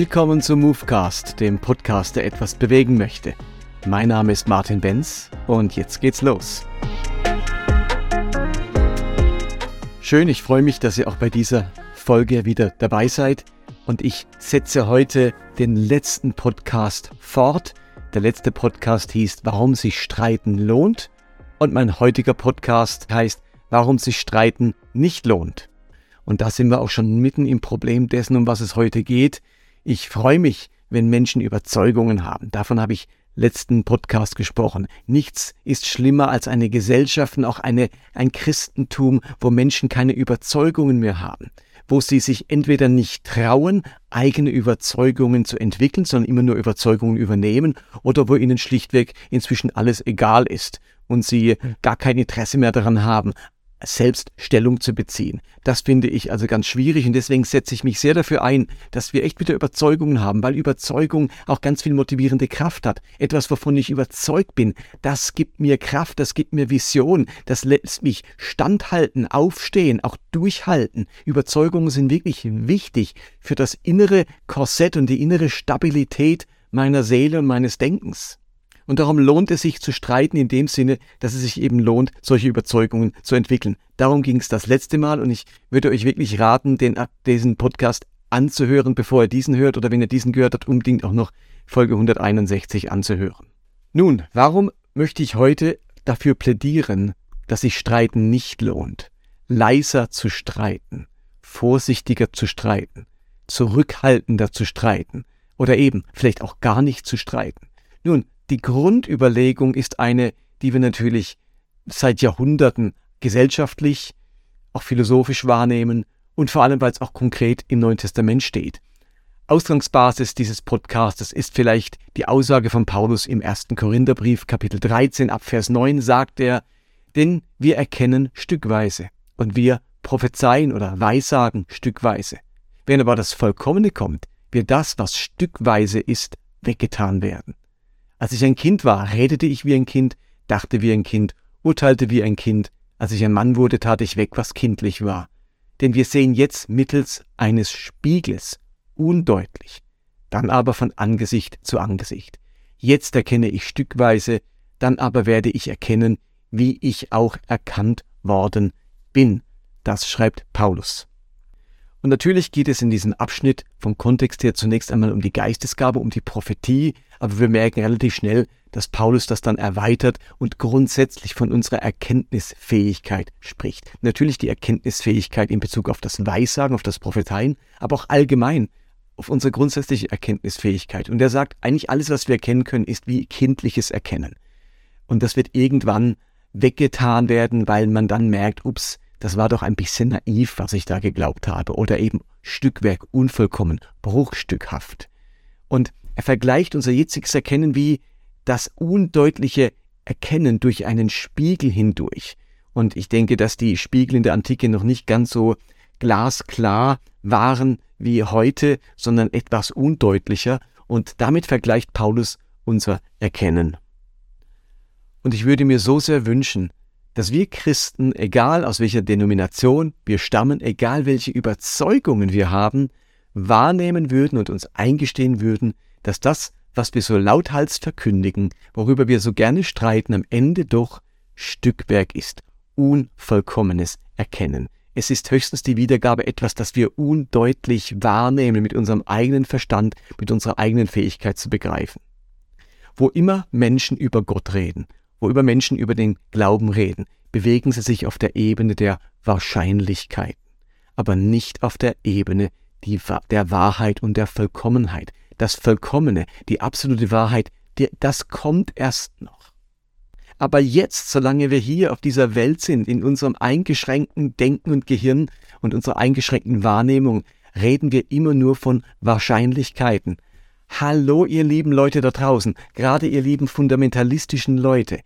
Willkommen zum Movecast, dem Podcast, der etwas bewegen möchte. Mein Name ist Martin Benz und jetzt geht's los. Schön, ich freue mich, dass ihr auch bei dieser Folge wieder dabei seid und ich setze heute den letzten Podcast fort. Der letzte Podcast hieß Warum sich streiten lohnt und mein heutiger Podcast heißt Warum sich streiten nicht lohnt. Und da sind wir auch schon mitten im Problem dessen, um was es heute geht. Ich freue mich, wenn Menschen Überzeugungen haben. Davon habe ich letzten Podcast gesprochen. Nichts ist schlimmer als eine Gesellschaft und auch eine, ein Christentum, wo Menschen keine Überzeugungen mehr haben, wo sie sich entweder nicht trauen, eigene Überzeugungen zu entwickeln, sondern immer nur Überzeugungen übernehmen, oder wo ihnen schlichtweg inzwischen alles egal ist und sie gar kein Interesse mehr daran haben, selbst Stellung zu beziehen. Das finde ich also ganz schwierig und deswegen setze ich mich sehr dafür ein, dass wir echt wieder Überzeugungen haben, weil Überzeugung auch ganz viel motivierende Kraft hat. Etwas, wovon ich überzeugt bin, das gibt mir Kraft, das gibt mir Vision, das lässt mich standhalten, aufstehen, auch durchhalten. Überzeugungen sind wirklich wichtig für das innere Korsett und die innere Stabilität meiner Seele und meines Denkens. Und darum lohnt es sich zu streiten in dem Sinne, dass es sich eben lohnt, solche Überzeugungen zu entwickeln. Darum ging es das letzte Mal und ich würde euch wirklich raten, den, diesen Podcast anzuhören, bevor ihr diesen hört oder wenn ihr diesen gehört habt, unbedingt auch noch Folge 161 anzuhören. Nun, warum möchte ich heute dafür plädieren, dass sich Streiten nicht lohnt? Leiser zu streiten, vorsichtiger zu streiten, zurückhaltender zu streiten oder eben vielleicht auch gar nicht zu streiten. Nun, die Grundüberlegung ist eine, die wir natürlich seit Jahrhunderten gesellschaftlich, auch philosophisch wahrnehmen und vor allem, weil es auch konkret im Neuen Testament steht. Ausgangsbasis dieses Podcastes ist vielleicht die Aussage von Paulus im ersten Korintherbrief, Kapitel 13, ab Vers 9, sagt er, denn wir erkennen stückweise und wir prophezeien oder weissagen stückweise. Wenn aber das Vollkommene kommt, wird das, was stückweise ist, weggetan werden. Als ich ein Kind war, redete ich wie ein Kind, dachte wie ein Kind, urteilte wie ein Kind. Als ich ein Mann wurde, tat ich weg, was kindlich war. Denn wir sehen jetzt mittels eines Spiegels undeutlich, dann aber von Angesicht zu Angesicht. Jetzt erkenne ich stückweise, dann aber werde ich erkennen, wie ich auch erkannt worden bin. Das schreibt Paulus. Und natürlich geht es in diesem Abschnitt vom Kontext her zunächst einmal um die Geistesgabe, um die Prophetie, aber wir merken relativ schnell, dass Paulus das dann erweitert und grundsätzlich von unserer Erkenntnisfähigkeit spricht. Natürlich die Erkenntnisfähigkeit in Bezug auf das Weissagen, auf das Propheteien, aber auch allgemein auf unsere grundsätzliche Erkenntnisfähigkeit. Und er sagt, eigentlich alles, was wir erkennen können, ist wie kindliches Erkennen. Und das wird irgendwann weggetan werden, weil man dann merkt, ups, das war doch ein bisschen naiv, was ich da geglaubt habe, oder eben Stückwerk unvollkommen, bruchstückhaft. Und er vergleicht unser jetziges Erkennen wie das undeutliche Erkennen durch einen Spiegel hindurch. Und ich denke, dass die Spiegel in der Antike noch nicht ganz so glasklar waren wie heute, sondern etwas undeutlicher. Und damit vergleicht Paulus unser Erkennen. Und ich würde mir so sehr wünschen, dass wir Christen, egal aus welcher Denomination wir stammen, egal welche Überzeugungen wir haben, wahrnehmen würden und uns eingestehen würden, dass das, was wir so lauthals verkündigen, worüber wir so gerne streiten, am Ende doch Stückwerk ist, unvollkommenes Erkennen. Es ist höchstens die Wiedergabe etwas, das wir undeutlich wahrnehmen mit unserem eigenen Verstand, mit unserer eigenen Fähigkeit zu begreifen. Wo immer Menschen über Gott reden, wo über Menschen über den Glauben reden, bewegen sie sich auf der Ebene der Wahrscheinlichkeiten, aber nicht auf der Ebene die, der Wahrheit und der Vollkommenheit. Das Vollkommene, die absolute Wahrheit, die, das kommt erst noch. Aber jetzt, solange wir hier auf dieser Welt sind, in unserem eingeschränkten Denken und Gehirn und unserer eingeschränkten Wahrnehmung, reden wir immer nur von Wahrscheinlichkeiten, Hallo, ihr lieben Leute da draußen, gerade ihr lieben fundamentalistischen Leute.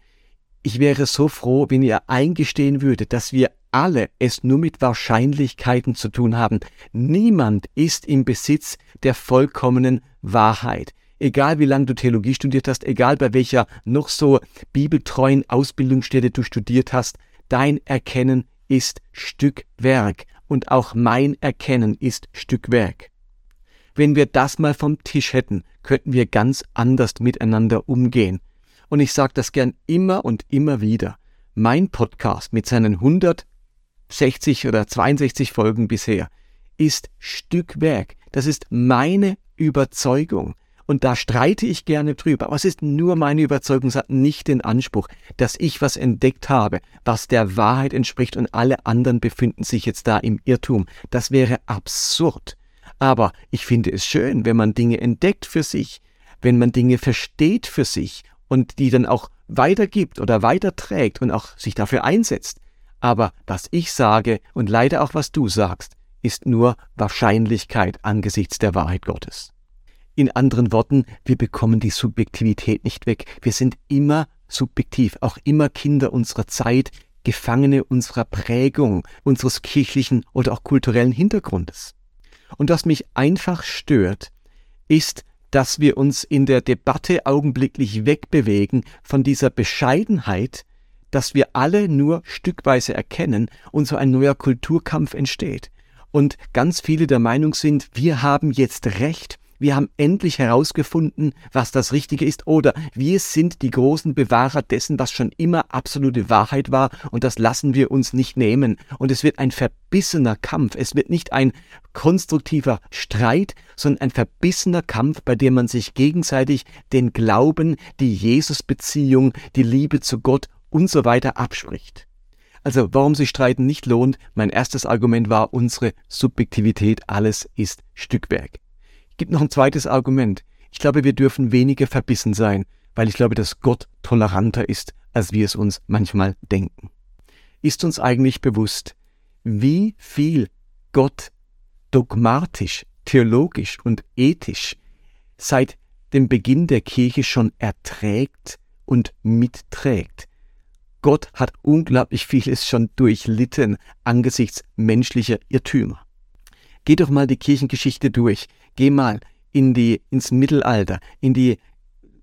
Ich wäre so froh, wenn ihr eingestehen würdet, dass wir alle es nur mit Wahrscheinlichkeiten zu tun haben. Niemand ist im Besitz der vollkommenen Wahrheit. Egal wie lange du Theologie studiert hast, egal bei welcher noch so bibeltreuen Ausbildungsstätte du studiert hast, dein Erkennen ist Stückwerk und auch mein Erkennen ist Stückwerk. Wenn wir das mal vom Tisch hätten, könnten wir ganz anders miteinander umgehen. Und ich sage das gern immer und immer wieder. Mein Podcast mit seinen 160 oder 62 Folgen bisher ist Stückwerk. Das ist meine Überzeugung. Und da streite ich gerne drüber. Aber es ist nur meine Überzeugung, es hat nicht den Anspruch, dass ich was entdeckt habe, was der Wahrheit entspricht und alle anderen befinden sich jetzt da im Irrtum. Das wäre absurd. Aber ich finde es schön, wenn man Dinge entdeckt für sich, wenn man Dinge versteht für sich und die dann auch weitergibt oder weiterträgt und auch sich dafür einsetzt. Aber was ich sage und leider auch was du sagst, ist nur Wahrscheinlichkeit angesichts der Wahrheit Gottes. In anderen Worten, wir bekommen die Subjektivität nicht weg. Wir sind immer subjektiv, auch immer Kinder unserer Zeit, Gefangene unserer Prägung, unseres kirchlichen oder auch kulturellen Hintergrundes. Und was mich einfach stört, ist, dass wir uns in der Debatte augenblicklich wegbewegen von dieser Bescheidenheit, dass wir alle nur stückweise erkennen und so ein neuer Kulturkampf entsteht. Und ganz viele der Meinung sind, wir haben jetzt Recht wir haben endlich herausgefunden, was das Richtige ist, oder wir sind die großen Bewahrer dessen, was schon immer absolute Wahrheit war, und das lassen wir uns nicht nehmen. Und es wird ein verbissener Kampf, es wird nicht ein konstruktiver Streit, sondern ein verbissener Kampf, bei dem man sich gegenseitig den Glauben, die Jesusbeziehung, die Liebe zu Gott und so weiter abspricht. Also warum sich streiten nicht lohnt, mein erstes Argument war unsere Subjektivität, alles ist Stückwerk gibt noch ein zweites Argument. Ich glaube, wir dürfen weniger verbissen sein, weil ich glaube, dass Gott toleranter ist, als wir es uns manchmal denken. Ist uns eigentlich bewusst, wie viel Gott dogmatisch, theologisch und ethisch seit dem Beginn der Kirche schon erträgt und mitträgt. Gott hat unglaublich vieles schon durchlitten angesichts menschlicher Irrtümer. Geh doch mal die Kirchengeschichte durch. Geh mal in die, ins Mittelalter, in die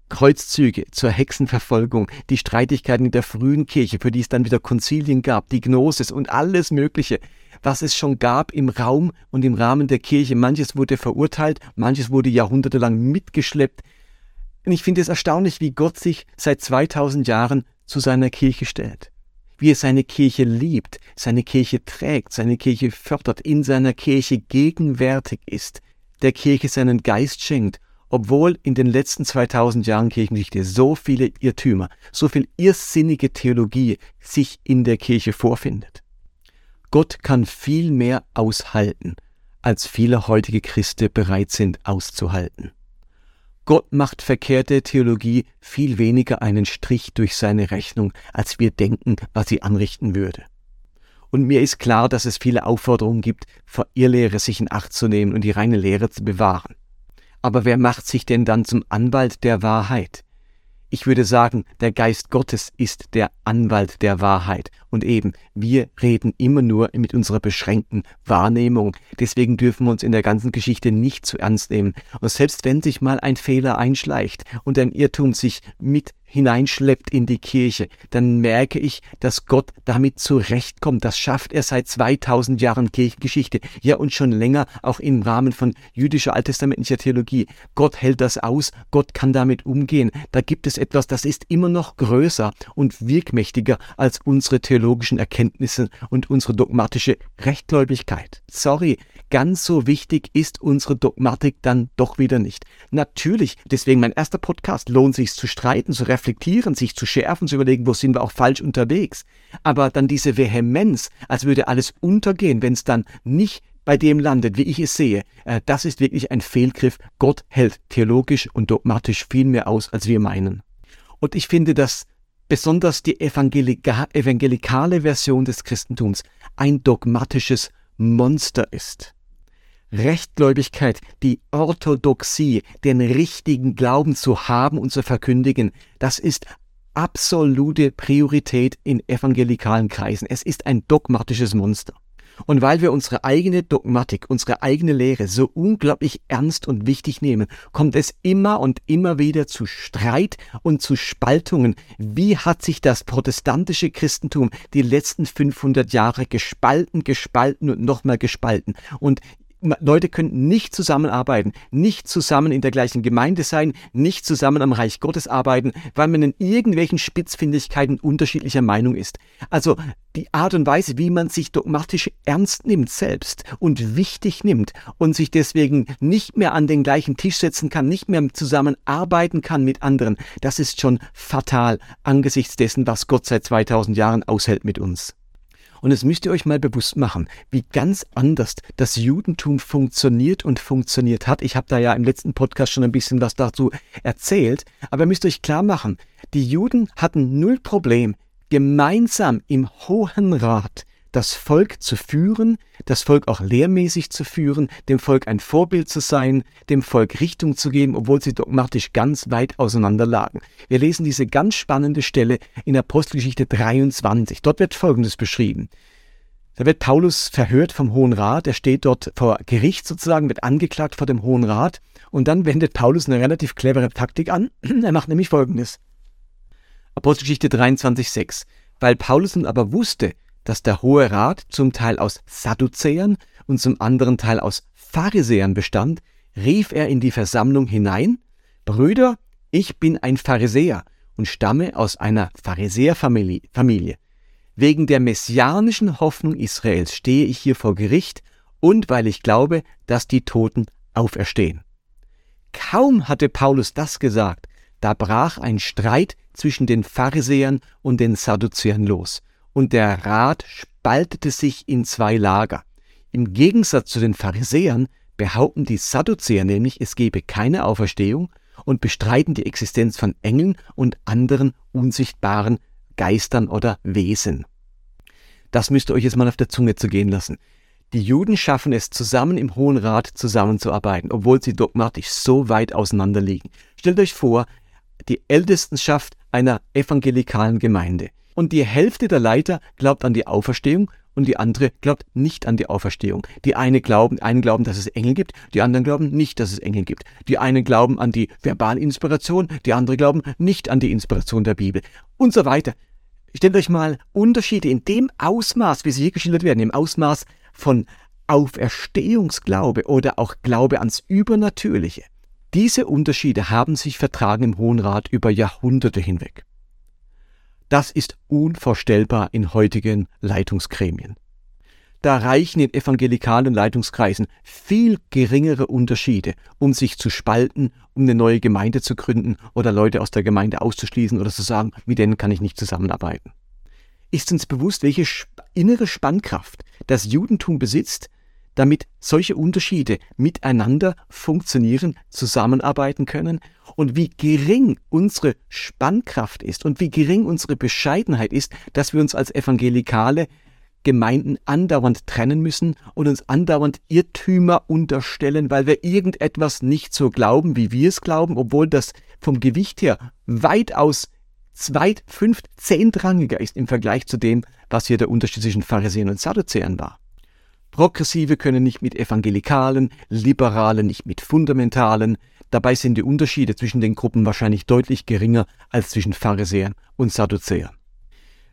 Kreuzzüge zur Hexenverfolgung, die Streitigkeiten in der frühen Kirche, für die es dann wieder Konzilien gab, die Gnosis und alles Mögliche, was es schon gab im Raum und im Rahmen der Kirche. Manches wurde verurteilt, manches wurde jahrhundertelang mitgeschleppt. Und ich finde es erstaunlich, wie Gott sich seit 2000 Jahren zu seiner Kirche stellt wie er seine Kirche liebt, seine Kirche trägt, seine Kirche fördert, in seiner Kirche gegenwärtig ist, der Kirche seinen Geist schenkt, obwohl in den letzten 2000 Jahren Kirchengeschichte so viele Irrtümer, so viel irrsinnige Theologie sich in der Kirche vorfindet. Gott kann viel mehr aushalten, als viele heutige Christen bereit sind auszuhalten. Gott macht verkehrte Theologie viel weniger einen Strich durch seine Rechnung, als wir denken, was sie anrichten würde. Und mir ist klar, dass es viele Aufforderungen gibt, vor Irrlehre sich in Acht zu nehmen und die reine Lehre zu bewahren. Aber wer macht sich denn dann zum Anwalt der Wahrheit? Ich würde sagen, der Geist Gottes ist der Anwalt der Wahrheit. Und eben, wir reden immer nur mit unserer beschränkten Wahrnehmung. Deswegen dürfen wir uns in der ganzen Geschichte nicht zu ernst nehmen. Und selbst wenn sich mal ein Fehler einschleicht und ein Irrtum sich mit hineinschleppt in die Kirche, dann merke ich, dass Gott damit zurechtkommt. Das schafft er seit 2000 Jahren Kirchengeschichte, ja und schon länger auch im Rahmen von jüdischer alttestamentlicher Theologie. Gott hält das aus, Gott kann damit umgehen. Da gibt es etwas, das ist immer noch größer und wirkmächtiger als unsere theologischen Erkenntnisse und unsere dogmatische Rechtgläubigkeit. Sorry, ganz so wichtig ist unsere Dogmatik dann doch wieder nicht. Natürlich, deswegen mein erster Podcast, lohnt sich zu streiten, zu reflektieren, sich zu schärfen, zu überlegen, wo sind wir auch falsch unterwegs. Aber dann diese Vehemenz, als würde alles untergehen, wenn es dann nicht bei dem landet, wie ich es sehe, äh, das ist wirklich ein Fehlgriff. Gott hält theologisch und dogmatisch viel mehr aus, als wir meinen. Und ich finde, dass besonders die Evangelika evangelikale Version des Christentums ein dogmatisches Monster ist. Rechtgläubigkeit, die Orthodoxie, den richtigen Glauben zu haben und zu verkündigen, das ist absolute Priorität in evangelikalen Kreisen. Es ist ein dogmatisches Monster. Und weil wir unsere eigene Dogmatik, unsere eigene Lehre so unglaublich ernst und wichtig nehmen, kommt es immer und immer wieder zu Streit und zu Spaltungen. Wie hat sich das protestantische Christentum die letzten 500 Jahre gespalten, gespalten und nochmal gespalten? Und Leute können nicht zusammenarbeiten, nicht zusammen in der gleichen Gemeinde sein, nicht zusammen am Reich Gottes arbeiten, weil man in irgendwelchen Spitzfindigkeiten unterschiedlicher Meinung ist. Also die Art und Weise, wie man sich dogmatisch ernst nimmt selbst und wichtig nimmt und sich deswegen nicht mehr an den gleichen Tisch setzen kann, nicht mehr zusammenarbeiten kann mit anderen, das ist schon fatal angesichts dessen, was Gott seit 2000 Jahren aushält mit uns. Und es müsst ihr euch mal bewusst machen, wie ganz anders das Judentum funktioniert und funktioniert hat. Ich habe da ja im letzten Podcast schon ein bisschen was dazu erzählt, aber ihr müsst euch klar machen, die Juden hatten null Problem, gemeinsam im Hohen Rat das Volk zu führen, das Volk auch lehrmäßig zu führen, dem Volk ein Vorbild zu sein, dem Volk Richtung zu geben, obwohl sie dogmatisch ganz weit auseinander lagen. Wir lesen diese ganz spannende Stelle in Apostelgeschichte 23. Dort wird Folgendes beschrieben. Da wird Paulus verhört vom Hohen Rat, er steht dort vor Gericht sozusagen, wird angeklagt vor dem Hohen Rat und dann wendet Paulus eine relativ clevere Taktik an. er macht nämlich Folgendes. Apostelgeschichte 23,6. Weil Paulus nun aber wusste, dass der Hohe Rat zum Teil aus Sadduzäern und zum anderen Teil aus Pharisäern bestand, rief er in die Versammlung hinein, Brüder, ich bin ein Pharisäer und stamme aus einer Pharisäerfamilie. Wegen der messianischen Hoffnung Israels stehe ich hier vor Gericht und weil ich glaube, dass die Toten auferstehen. Kaum hatte Paulus das gesagt, da brach ein Streit zwischen den Pharisäern und den Sadduzäern los und der Rat spaltete sich in zwei Lager. Im Gegensatz zu den Pharisäern behaupten die Sadduzäer nämlich, es gebe keine Auferstehung und bestreiten die Existenz von Engeln und anderen unsichtbaren Geistern oder Wesen. Das müsst ihr euch jetzt mal auf der Zunge zu gehen lassen. Die Juden schaffen es zusammen im Hohen Rat zusammenzuarbeiten, obwohl sie dogmatisch so weit auseinander liegen. Stellt euch vor, die Ältestenschaft einer evangelikalen Gemeinde. Und die Hälfte der Leiter glaubt an die Auferstehung und die andere glaubt nicht an die Auferstehung. Die eine glauben, einen glauben, dass es Engel gibt, die anderen glauben nicht, dass es Engel gibt. Die einen glauben an die Verbalinspiration, die andere glauben nicht an die Inspiration der Bibel und so weiter. Stellt euch mal Unterschiede in dem Ausmaß, wie sie hier geschildert werden, im Ausmaß von Auferstehungsglaube oder auch Glaube ans Übernatürliche. Diese Unterschiede haben sich vertragen im Hohen Rat über Jahrhunderte hinweg. Das ist unvorstellbar in heutigen Leitungsgremien. Da reichen in evangelikalen Leitungskreisen viel geringere Unterschiede, um sich zu spalten, um eine neue Gemeinde zu gründen oder Leute aus der Gemeinde auszuschließen oder zu sagen, mit denen kann ich nicht zusammenarbeiten. Ist uns bewusst, welche innere Spannkraft das Judentum besitzt, damit solche Unterschiede miteinander funktionieren, zusammenarbeiten können und wie gering unsere Spannkraft ist und wie gering unsere Bescheidenheit ist, dass wir uns als evangelikale Gemeinden andauernd trennen müssen und uns andauernd Irrtümer unterstellen, weil wir irgendetwas nicht so glauben, wie wir es glauben, obwohl das vom Gewicht her weitaus zweit, fünft, zehntrangiger ist im Vergleich zu dem, was hier der Unterschied zwischen Pharisäern und Sadduzäern war. Progressive können nicht mit Evangelikalen, Liberale nicht mit Fundamentalen. Dabei sind die Unterschiede zwischen den Gruppen wahrscheinlich deutlich geringer als zwischen Pharisäern und Sadduzäern.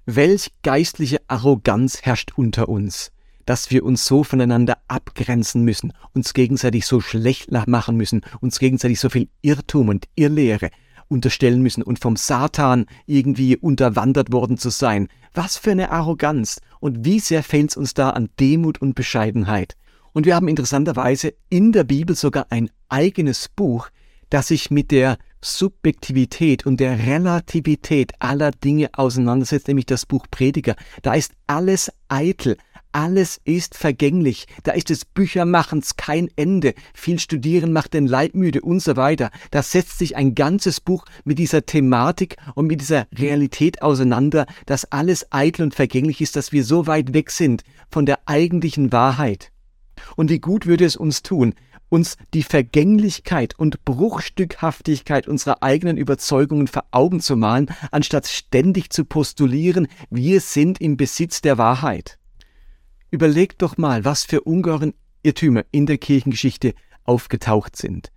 Welch geistliche Arroganz herrscht unter uns, dass wir uns so voneinander abgrenzen müssen, uns gegenseitig so schlecht machen müssen, uns gegenseitig so viel Irrtum und Irrlehre unterstellen müssen und vom Satan irgendwie unterwandert worden zu sein. Was für eine Arroganz und wie sehr fehlt es uns da an Demut und Bescheidenheit. Und wir haben interessanterweise in der Bibel sogar ein eigenes Buch, das sich mit der Subjektivität und der Relativität aller Dinge auseinandersetzt, nämlich das Buch Prediger. Da ist alles eitel, alles ist vergänglich. Da ist des Büchermachens kein Ende. Viel Studieren macht den Leib müde und so weiter. Da setzt sich ein ganzes Buch mit dieser Thematik und mit dieser Realität auseinander, dass alles eitel und vergänglich ist, dass wir so weit weg sind von der eigentlichen Wahrheit. Und wie gut würde es uns tun, uns die Vergänglichkeit und Bruchstückhaftigkeit unserer eigenen Überzeugungen vor Augen zu malen, anstatt ständig zu postulieren, wir sind im Besitz der Wahrheit. Überlegt doch mal, was für ungeheuren Irrtümer in der Kirchengeschichte aufgetaucht sind.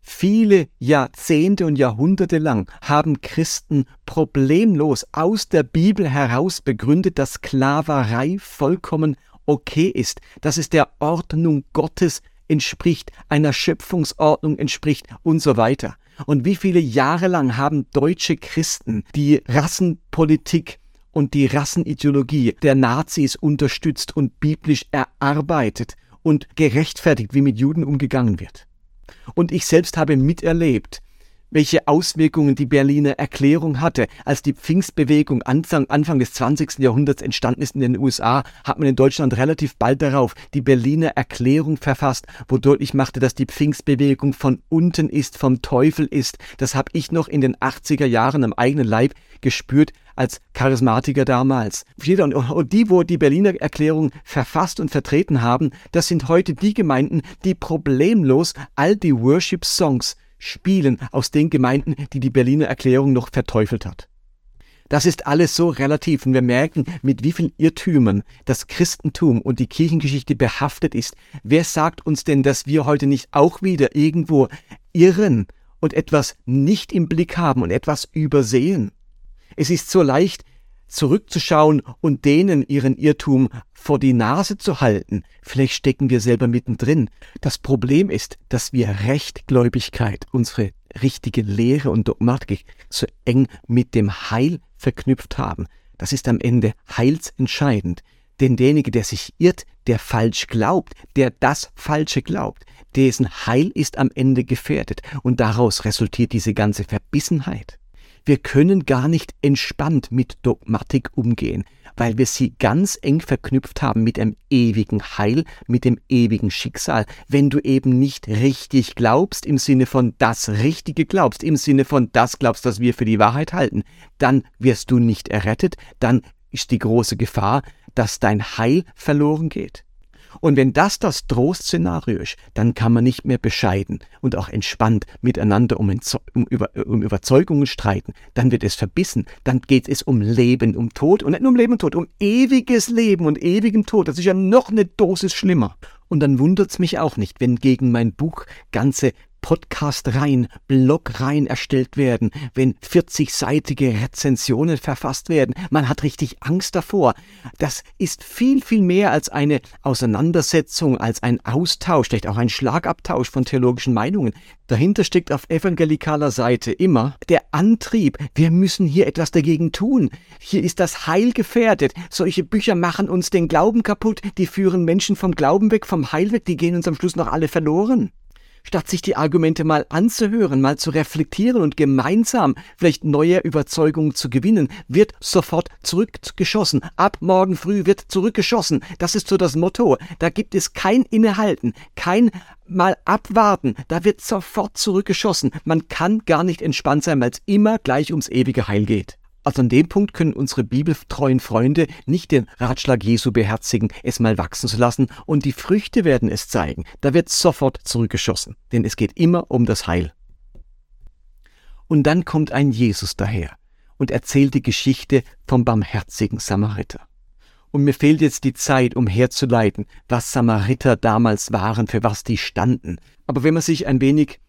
Viele Jahrzehnte und Jahrhunderte lang haben Christen problemlos aus der Bibel heraus begründet, dass Sklaverei vollkommen okay ist, dass es der Ordnung Gottes entspricht, einer Schöpfungsordnung entspricht und so weiter. Und wie viele Jahre lang haben deutsche Christen die Rassenpolitik und die Rassenideologie der Nazis unterstützt und biblisch erarbeitet und gerechtfertigt, wie mit Juden umgegangen wird. Und ich selbst habe miterlebt, welche Auswirkungen die Berliner Erklärung hatte. Als die Pfingstbewegung Anfang, des 20. Jahrhunderts entstanden ist in den USA, hat man in Deutschland relativ bald darauf die Berliner Erklärung verfasst, wo deutlich machte, dass die Pfingstbewegung von unten ist, vom Teufel ist. Das habe ich noch in den 80er Jahren am eigenen Leib gespürt als Charismatiker damals. Und die, wo die Berliner Erklärung verfasst und vertreten haben, das sind heute die Gemeinden, die problemlos all die Worship-Songs spielen aus den Gemeinden, die die Berliner Erklärung noch verteufelt hat. Das ist alles so relativ und wir merken, mit wie vielen Irrtümern das Christentum und die Kirchengeschichte behaftet ist. Wer sagt uns denn, dass wir heute nicht auch wieder irgendwo irren und etwas nicht im Blick haben und etwas übersehen? Es ist so leicht, zurückzuschauen und denen ihren Irrtum vor die Nase zu halten. Vielleicht stecken wir selber mittendrin. Das Problem ist, dass wir Rechtgläubigkeit, unsere richtige Lehre und Dogmatik so eng mit dem Heil verknüpft haben. Das ist am Ende heilsentscheidend. Denn derjenige, der sich irrt, der falsch glaubt, der das Falsche glaubt, dessen Heil ist am Ende gefährdet. Und daraus resultiert diese ganze Verbissenheit. Wir können gar nicht entspannt mit Dogmatik umgehen, weil wir sie ganz eng verknüpft haben mit dem ewigen Heil, mit dem ewigen Schicksal. Wenn du eben nicht richtig glaubst, im Sinne von das Richtige glaubst, im Sinne von das glaubst, was wir für die Wahrheit halten, dann wirst du nicht errettet, dann ist die große Gefahr, dass dein Heil verloren geht. Und wenn das das Trostszenario ist, dann kann man nicht mehr bescheiden und auch entspannt miteinander um, um, über, um Überzeugungen streiten. Dann wird es verbissen. Dann geht es um Leben, um Tod und nicht nur um Leben und Tod, um ewiges Leben und ewigen Tod. Das ist ja noch eine Dosis schlimmer. Und dann wundert's mich auch nicht, wenn gegen mein Buch ganze Podcast-Reihen, Blog-Reihen erstellt werden, wenn 40-seitige Rezensionen verfasst werden. Man hat richtig Angst davor. Das ist viel, viel mehr als eine Auseinandersetzung, als ein Austausch, vielleicht auch ein Schlagabtausch von theologischen Meinungen. Dahinter steckt auf evangelikaler Seite immer der Antrieb, wir müssen hier etwas dagegen tun. Hier ist das Heil gefährdet. Solche Bücher machen uns den Glauben kaputt, die führen Menschen vom Glauben weg, vom Heil weg, die gehen uns am Schluss noch alle verloren statt sich die Argumente mal anzuhören, mal zu reflektieren und gemeinsam vielleicht neue Überzeugungen zu gewinnen, wird sofort zurückgeschossen. Ab morgen früh wird zurückgeschossen. Das ist so das Motto. Da gibt es kein Innehalten, kein mal abwarten. Da wird sofort zurückgeschossen. Man kann gar nicht entspannt sein, weil es immer gleich ums ewige Heil geht. Also an dem Punkt können unsere bibeltreuen Freunde nicht den Ratschlag Jesu beherzigen, es mal wachsen zu lassen und die Früchte werden es zeigen. Da wird sofort zurückgeschossen, denn es geht immer um das Heil. Und dann kommt ein Jesus daher und erzählt die Geschichte vom barmherzigen Samariter. Und mir fehlt jetzt die Zeit, um herzuleiten, was Samariter damals waren, für was die standen. Aber wenn man sich ein wenig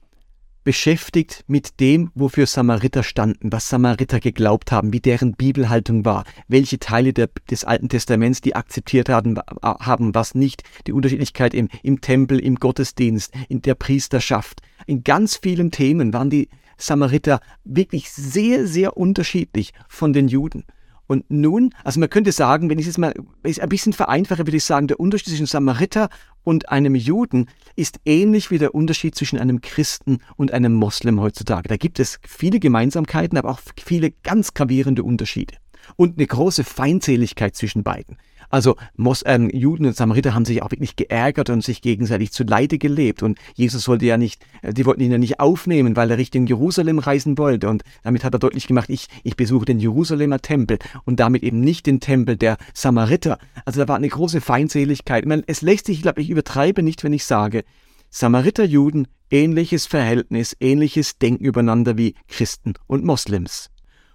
beschäftigt mit dem, wofür Samariter standen, was Samariter geglaubt haben, wie deren Bibelhaltung war, welche Teile der, des Alten Testaments die akzeptiert haben, haben, was nicht, die Unterschiedlichkeit im, im Tempel, im Gottesdienst, in der Priesterschaft. In ganz vielen Themen waren die Samariter wirklich sehr, sehr unterschiedlich von den Juden. Und nun, also man könnte sagen, wenn ich es mal ein bisschen vereinfache, würde ich sagen, der Unterschied zwischen Samariter und einem Juden ist ähnlich wie der Unterschied zwischen einem Christen und einem Moslem heutzutage. Da gibt es viele Gemeinsamkeiten, aber auch viele ganz gravierende Unterschiede. Und eine große Feindseligkeit zwischen beiden. Also Mos ähm, Juden und Samariter haben sich auch wirklich geärgert und sich gegenseitig zu Leide gelebt. Und Jesus wollte ja nicht, äh, die wollten ihn ja nicht aufnehmen, weil er Richtung Jerusalem reisen wollte. Und damit hat er deutlich gemacht, ich, ich besuche den Jerusalemer Tempel und damit eben nicht den Tempel der Samariter. Also da war eine große Feindseligkeit. Ich meine, es lässt sich, ich glaube, ich übertreibe nicht, wenn ich sage, Samariter-Juden, ähnliches Verhältnis, ähnliches Denken übereinander wie Christen und Moslems.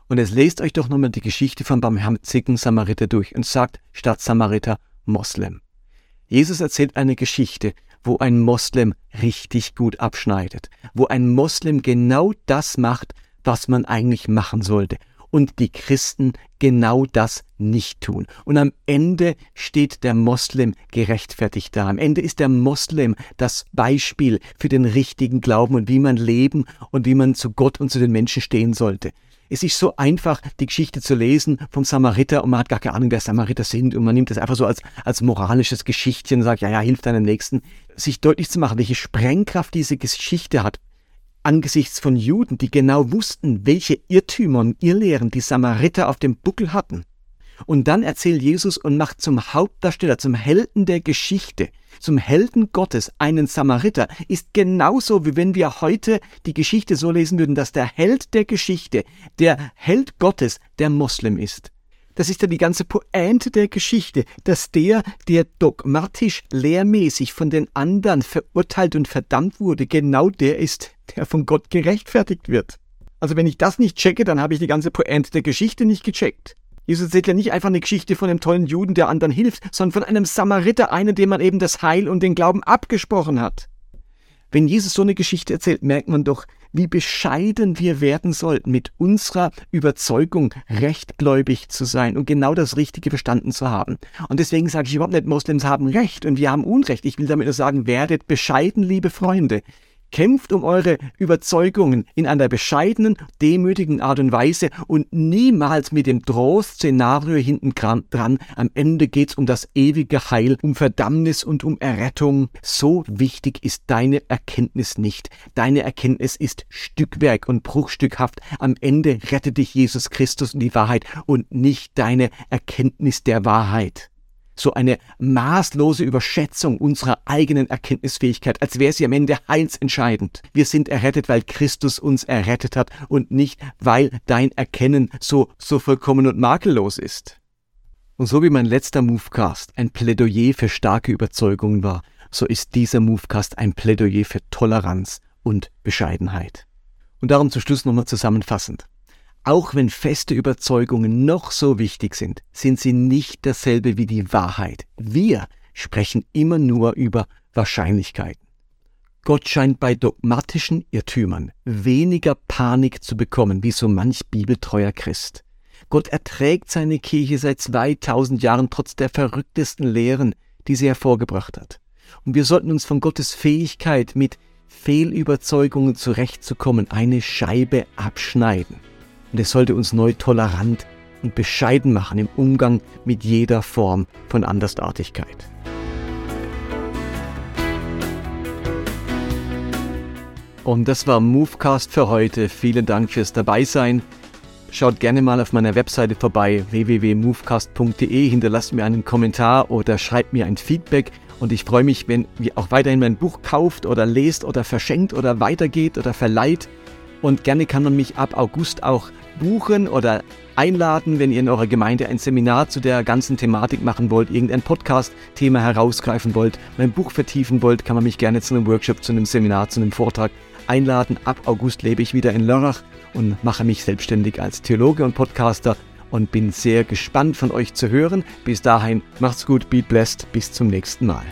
Und es lest euch doch nochmal die Geschichte vom barmherzigen Samariter durch und sagt statt Samariter Moslem. Jesus erzählt eine Geschichte, wo ein Moslem richtig gut abschneidet, wo ein Moslem genau das macht, was man eigentlich machen sollte. und die Christen genau das nicht tun. Und am Ende steht der Moslem gerechtfertigt da. Am Ende ist der Moslem das Beispiel für den richtigen Glauben und wie man leben und wie man zu Gott und zu den Menschen stehen sollte. Es ist so einfach, die Geschichte zu lesen vom Samariter und man hat gar keine Ahnung, wer Samariter sind und man nimmt das einfach so als, als moralisches Geschichtchen und sagt, ja, ja, hilft deinem Nächsten. Sich deutlich zu machen, welche Sprengkraft diese Geschichte hat, angesichts von Juden, die genau wussten, welche Irrtümer und Irrlehren die Samariter auf dem Buckel hatten. Und dann erzählt Jesus und macht zum Hauptdarsteller, zum Helden der Geschichte, zum Helden Gottes einen Samariter, ist genauso wie wenn wir heute die Geschichte so lesen würden, dass der Held der Geschichte, der Held Gottes, der Moslem ist. Das ist ja die ganze Pointe der Geschichte, dass der, der dogmatisch, lehrmäßig von den anderen verurteilt und verdammt wurde, genau der ist, der von Gott gerechtfertigt wird. Also wenn ich das nicht checke, dann habe ich die ganze Pointe der Geschichte nicht gecheckt. Jesus erzählt ja nicht einfach eine Geschichte von einem tollen Juden, der anderen hilft, sondern von einem Samariter, einen, dem man eben das Heil und den Glauben abgesprochen hat. Wenn Jesus so eine Geschichte erzählt, merkt man doch, wie bescheiden wir werden sollten, mit unserer Überzeugung rechtgläubig zu sein und genau das Richtige verstanden zu haben. Und deswegen sage ich überhaupt nicht, Moslems haben Recht und wir haben Unrecht. Ich will damit nur sagen, werdet bescheiden, liebe Freunde. Kämpft um eure Überzeugungen in einer bescheidenen, demütigen Art und Weise und niemals mit dem Drohszenario hinten dran. Am Ende geht's um das ewige Heil, um Verdammnis und um Errettung. So wichtig ist deine Erkenntnis nicht. Deine Erkenntnis ist Stückwerk und bruchstückhaft. Am Ende rettet dich Jesus Christus und die Wahrheit und nicht deine Erkenntnis der Wahrheit so eine maßlose Überschätzung unserer eigenen Erkenntnisfähigkeit, als wäre sie am Ende heilsentscheidend. Wir sind errettet, weil Christus uns errettet hat und nicht, weil dein Erkennen so, so vollkommen und makellos ist. Und so wie mein letzter Movecast ein Plädoyer für starke Überzeugungen war, so ist dieser Movecast ein Plädoyer für Toleranz und Bescheidenheit. Und darum zum Schluss nochmal zusammenfassend. Auch wenn feste Überzeugungen noch so wichtig sind, sind sie nicht dasselbe wie die Wahrheit. Wir sprechen immer nur über Wahrscheinlichkeiten. Gott scheint bei dogmatischen Irrtümern weniger Panik zu bekommen, wie so manch bibeltreuer Christ. Gott erträgt seine Kirche seit 2000 Jahren trotz der verrücktesten Lehren, die sie hervorgebracht hat. Und wir sollten uns von Gottes Fähigkeit, mit Fehlüberzeugungen zurechtzukommen, eine Scheibe abschneiden. Und es sollte uns neu tolerant und bescheiden machen im Umgang mit jeder Form von Andersartigkeit. Und das war Movecast für heute. Vielen Dank fürs Dabeisein. Schaut gerne mal auf meiner Webseite vorbei www.movecast.de, hinterlasst mir einen Kommentar oder schreibt mir ein Feedback. Und ich freue mich, wenn ihr auch weiterhin mein Buch kauft oder lest oder verschenkt oder weitergeht oder verleiht. Und gerne kann man mich ab August auch buchen oder einladen, wenn ihr in eurer Gemeinde ein Seminar zu der ganzen Thematik machen wollt, irgendein Podcast-Thema herausgreifen wollt, mein Buch vertiefen wollt, kann man mich gerne zu einem Workshop, zu einem Seminar, zu einem Vortrag einladen. Ab August lebe ich wieder in Lörrach und mache mich selbstständig als Theologe und Podcaster und bin sehr gespannt von euch zu hören. Bis dahin, macht's gut, be blessed, bis zum nächsten Mal.